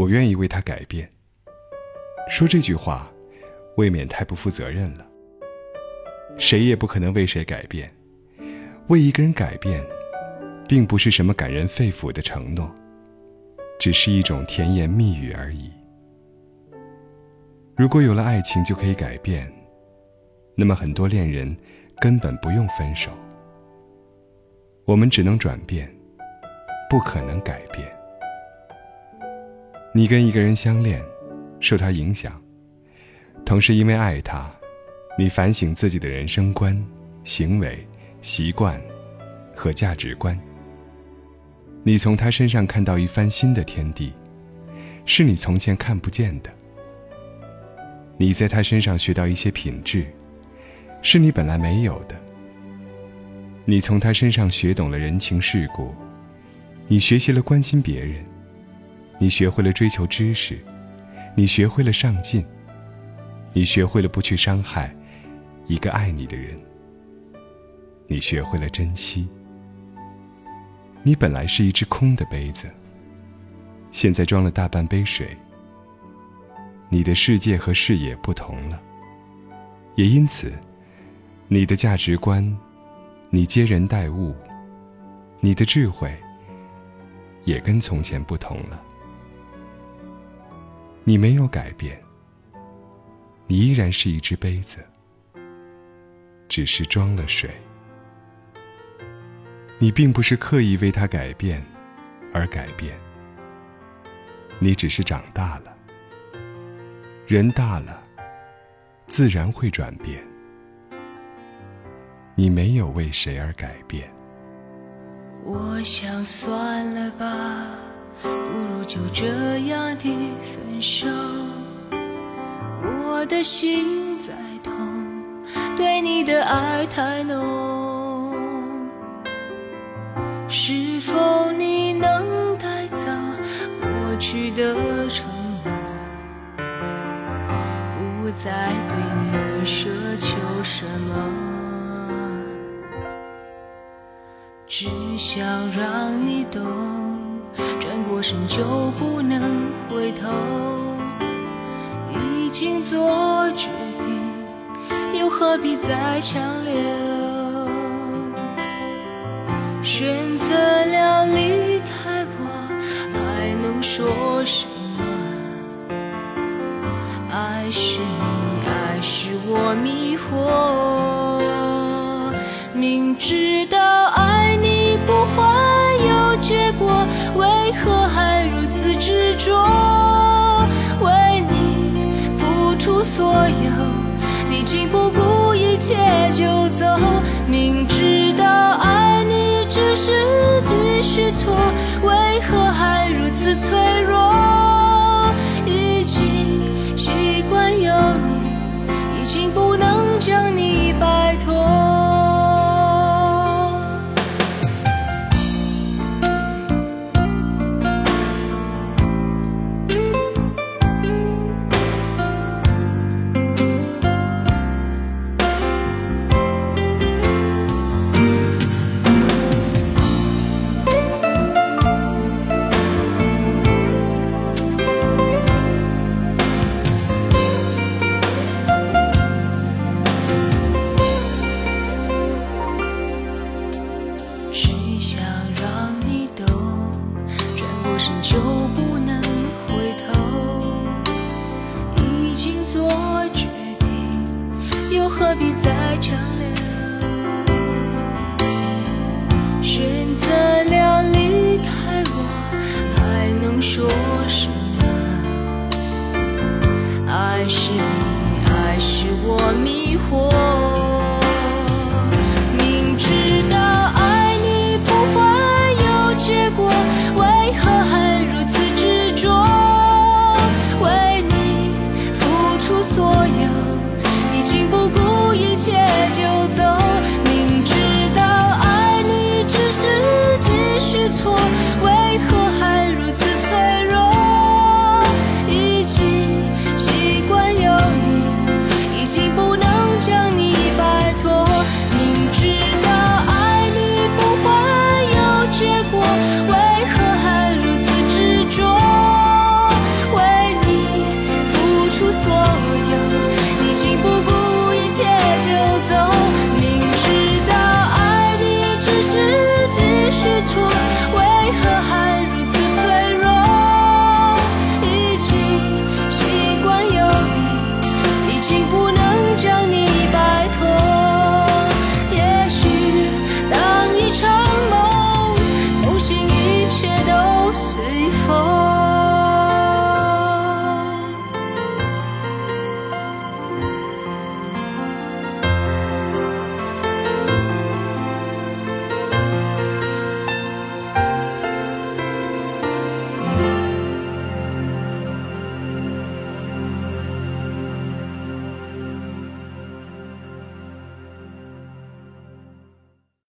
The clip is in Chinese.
我愿意为他改变。说这句话，未免太不负责任了。谁也不可能为谁改变，为一个人改变，并不是什么感人肺腑的承诺，只是一种甜言蜜语而已。如果有了爱情就可以改变，那么很多恋人根本不用分手。我们只能转变，不可能改变。你跟一个人相恋，受他影响，同时因为爱他，你反省自己的人生观、行为、习惯和价值观。你从他身上看到一番新的天地，是你从前看不见的。你在他身上学到一些品质，是你本来没有的。你从他身上学懂了人情世故，你学习了关心别人。你学会了追求知识，你学会了上进，你学会了不去伤害一个爱你的人，你学会了珍惜。你本来是一只空的杯子，现在装了大半杯水。你的世界和视野不同了，也因此，你的价值观，你接人待物，你的智慧，也跟从前不同了。你没有改变，你依然是一只杯子，只是装了水。你并不是刻意为他改变而改变，你只是长大了。人大了，自然会转变。你没有为谁而改变。我想算了吧。不如就这样的分手，我的心在痛，对你的爱太浓，是否你能带走过去的承诺，不再对你奢求什么，只想让你懂。转身就不能回头，已经做决定，又何必再强留？选择了离开我，还能说什么？爱是你，爱是我迷惑，明知道有，你竟不顾一切就走，明知道爱你只是继续错，为何还如此脆弱？就不能回头已经做决定又何必再强留选择了离开我还能说为何还如此脆弱？已经习惯有你，已经不能将你摆脱。明知道爱你不会有结果，为何还如此执着？为你付出所有，你竟不顾一切就走。